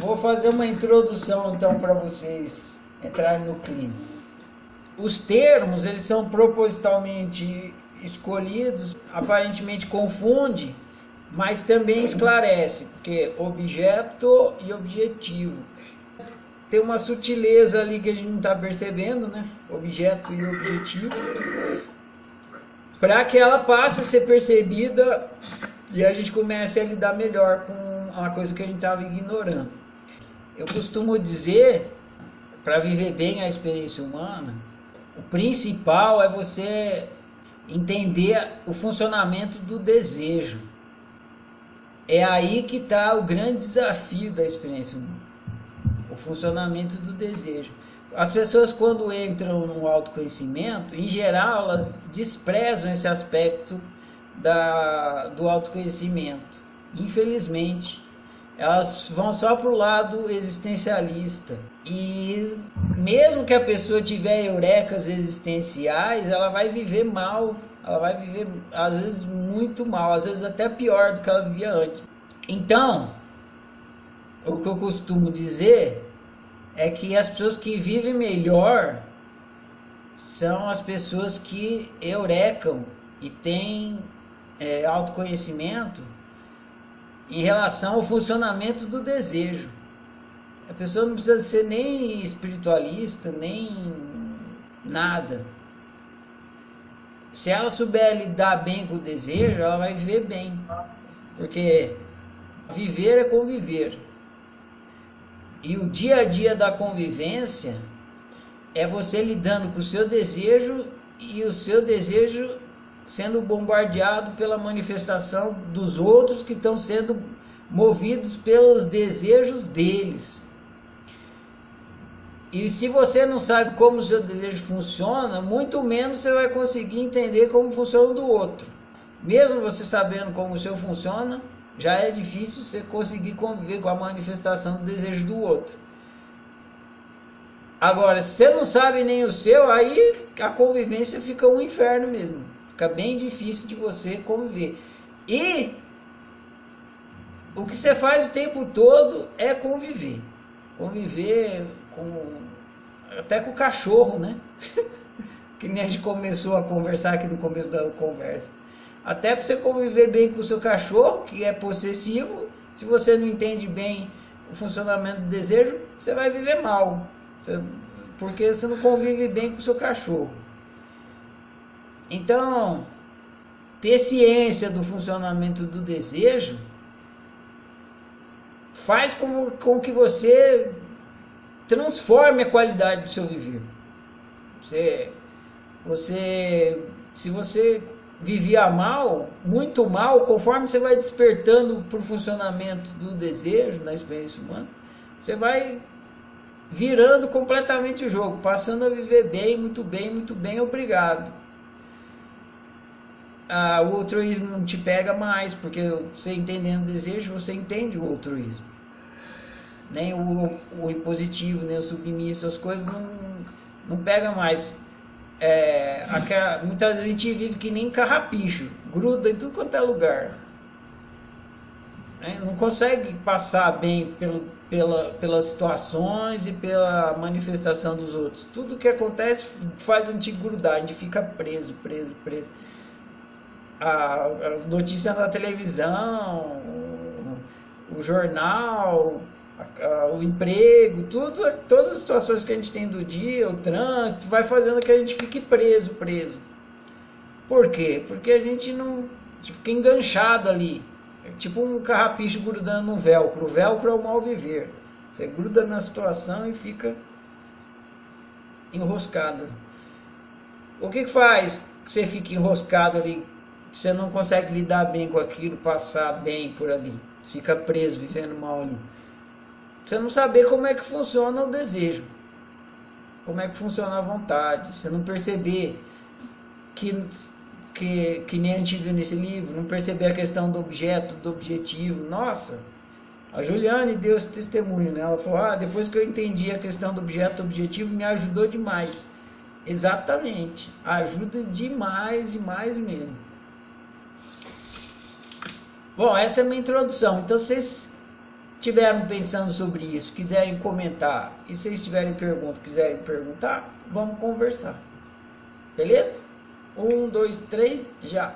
vou fazer uma introdução então para vocês entrarem no clima. Os termos, eles são propositalmente escolhidos, aparentemente confunde, mas também esclarece, porque objeto e objetivo. Tem uma sutileza ali que a gente não está percebendo, né? Objeto e objetivo. Para que ela passe a ser percebida e a gente comece a lidar melhor com uma coisa que a gente estava ignorando. Eu costumo dizer, para viver bem a experiência humana, o principal é você entender o funcionamento do desejo. É aí que está o grande desafio da experiência humana. O funcionamento do desejo. As pessoas, quando entram no autoconhecimento, em geral, elas desprezam esse aspecto da, do autoconhecimento. Infelizmente, elas vão só para o lado existencialista. E mesmo que a pessoa tiver eurecas existenciais, ela vai viver mal. Ela vai viver, às vezes, muito mal, às vezes até pior do que ela vivia antes. Então, o que eu costumo dizer é que as pessoas que vivem melhor são as pessoas que eurecam e têm é, autoconhecimento em relação ao funcionamento do desejo. A pessoa não precisa ser nem espiritualista, nem nada. Se ela souber lidar bem com o desejo, ela vai viver bem. Porque viver é conviver. E o dia a dia da convivência é você lidando com o seu desejo e o seu desejo sendo bombardeado pela manifestação dos outros que estão sendo movidos pelos desejos deles. E se você não sabe como o seu desejo funciona, muito menos você vai conseguir entender como funciona o do outro. Mesmo você sabendo como o seu funciona, já é difícil você conseguir conviver com a manifestação do desejo do outro. Agora, se você não sabe nem o seu, aí a convivência fica um inferno mesmo. Fica bem difícil de você conviver. E o que você faz o tempo todo é conviver. Conviver com até com o cachorro, né? que nem a gente começou a conversar aqui no começo da conversa. Até para você conviver bem com o seu cachorro, que é possessivo, se você não entende bem o funcionamento do desejo, você vai viver mal. Você, porque você não convive bem com o seu cachorro. Então, ter ciência do funcionamento do desejo faz com, com que você transforme a qualidade do seu viver. Você, você, se você vivia mal, muito mal, conforme você vai despertando para o funcionamento do desejo na experiência humana, você vai virando completamente o jogo, passando a viver bem, muito bem, muito bem, obrigado ah, o altruísmo não te pega mais, porque você entendendo o desejo, você entende o altruísmo. Nem o, o impositivo, nem o submisso, as coisas não, não pegam mais. É, aquela, muitas vezes a gente vive que nem carrapicho, gruda em tudo quanto é lugar. Né? Não consegue passar bem pelo, pela, pelas situações e pela manifestação dos outros. Tudo que acontece faz a gente grudar, a gente fica preso, preso, preso a, notícia na televisão, o jornal, o emprego, tudo, todas as situações que a gente tem do dia, o trânsito, vai fazendo que a gente fique preso, preso. Por quê? Porque a gente não a gente fica enganchado ali. É tipo um carrapicho grudando no velcro. O velcro é o mal viver. Você gruda na situação e fica enroscado. O que, que faz que você fique enroscado ali você não consegue lidar bem com aquilo, passar bem por ali. Fica preso, vivendo mal ali. Você não saber como é que funciona o desejo. Como é que funciona a vontade. Você não perceber que, que, que nem a gente viu nesse livro, não perceber a questão do objeto, do objetivo. Nossa, a Juliane deu esse testemunho, né? Ela falou: Ah, depois que eu entendi a questão do objeto, do objetivo, me ajudou demais. Exatamente. Ajuda demais, demais mesmo. Bom, essa é a minha introdução. Então vocês tiveram pensando sobre isso, quiserem comentar, e se vocês tiverem pergunta, quiserem perguntar, vamos conversar. Beleza? Um, dois, três, já.